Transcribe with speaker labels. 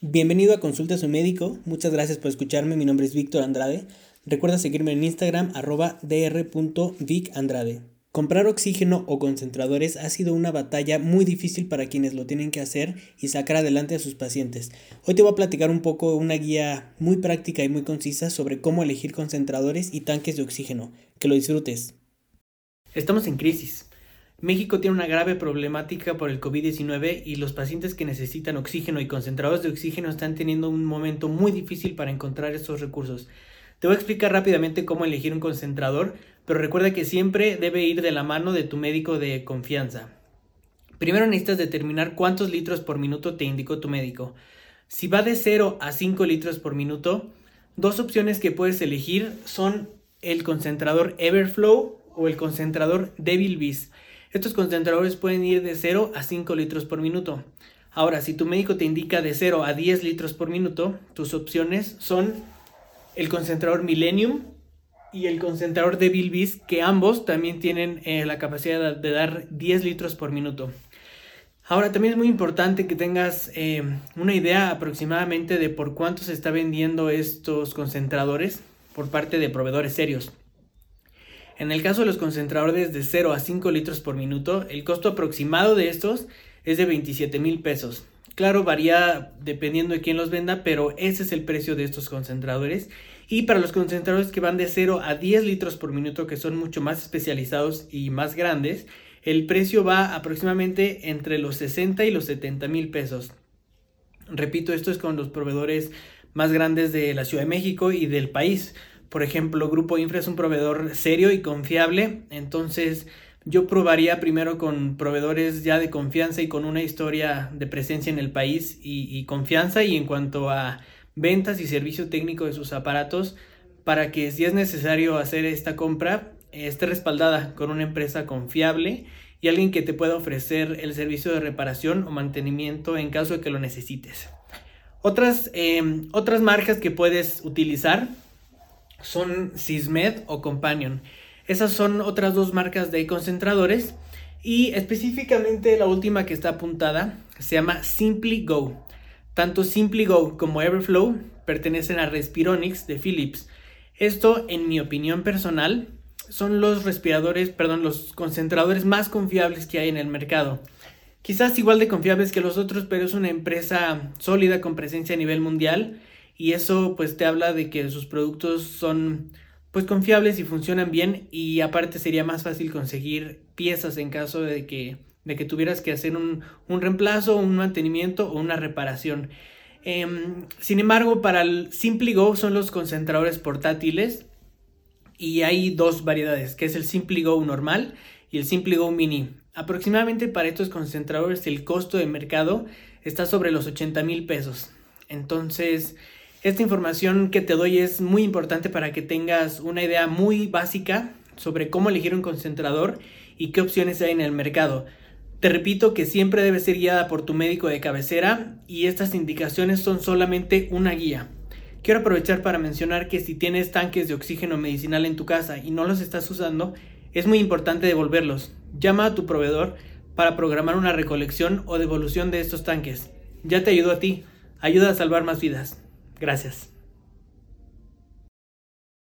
Speaker 1: Bienvenido a Consulta a su médico, muchas gracias por escucharme, mi nombre es Víctor Andrade. Recuerda seguirme en Instagram arroba dr.vicandrade. Comprar oxígeno o concentradores ha sido una batalla muy difícil para quienes lo tienen que hacer y sacar adelante a sus pacientes. Hoy te voy a platicar un poco una guía muy práctica y muy concisa sobre cómo elegir concentradores y tanques de oxígeno. Que lo disfrutes. Estamos en crisis. México tiene una grave problemática por el COVID-19 y los pacientes que necesitan oxígeno y concentradores de oxígeno están teniendo un momento muy difícil para encontrar estos recursos. Te voy a explicar rápidamente cómo elegir un concentrador, pero recuerda que siempre debe ir de la mano de tu médico de confianza. Primero necesitas determinar cuántos litros por minuto te indicó tu médico. Si va de 0 a 5 litros por minuto, dos opciones que puedes elegir son el concentrador Everflow o el concentrador Devil Beast. Estos concentradores pueden ir de 0 a 5 litros por minuto. Ahora, si tu médico te indica de 0 a 10 litros por minuto, tus opciones son el concentrador Millennium y el concentrador de Bilbis, que ambos también tienen eh, la capacidad de, dar 10 litros por minuto. Ahora también es muy importante que tengas eh, una idea aproximadamente de por cuánto se está vendiendo estos concentradores por parte de proveedores serios. En el caso de los concentradores de 0 a 5 litros por minuto, el costo aproximado de estos es de 27 mil pesos. Claro, varía dependiendo de quién los venda, pero ese es el precio de estos concentradores. Y para los concentradores que van de 0 a 10 litros por minuto, que son mucho más especializados y más grandes, el precio va aproximadamente entre los 60 y los 70 mil pesos. Repito, esto es con los proveedores más grandes de la Ciudad de México y del país. Por ejemplo, Grupo Infra es un proveedor serio y confiable, entonces yo probaría primero con proveedores ya de confianza y con una historia de presencia en el país y, confianza y en cuanto a ventas y servicio técnico de sus aparatos para que si es necesario hacer esta compra esté respaldada con una empresa confiable y alguien que te pueda ofrecer el servicio de reparación o mantenimiento en caso de que lo necesites. Otras, em, otras marcas que puedes utilizar son Sismed o Companion. Esas son otras dos marcas de concentradores y específicamente la última que está apuntada se llama Simply Go. Tanto Simply Go como Everflow pertenecen a Respironics de Philips. Esto, en mi opinión personal, son los respiradores, perdón, los concentradores más confiables que hay en el mercado. Quizás igual de confiables que los otros, pero es una empresa sólida con presencia a nivel mundial y eso pues te habla de que sus productos son pues confiables y funcionan bien y aparte sería más fácil conseguir piezas en caso de que, de que tuvieras que hacer un, un reemplazo, un mantenimiento o una reparación. Em, sin embargo, para el Simply Go son los concentradores portátiles y hay dos variedades, que es el Simply Go normal y el Simply Go Mini. Aproximadamente para estos concentradores el costo de mercado está sobre los 80 mil pesos. Entonces, esta información que te doy es muy importante para que tengas una idea muy básica sobre cómo elegir un concentrador y qué opciones hay en el mercado. Te repito que siempre debe ser guiada por tu médico de cabecera y estas indicaciones son solamente una guía. Quiero aprovechar para mencionar que si tienes tanques de oxígeno medicinal en tu casa y no los estás usando, es muy importante devolverlos. Llama a tu proveedor para programar una recolección o devolución de estos tanques. Ya te ayudo a ti. Ayuda a salvar más vidas. Gracias.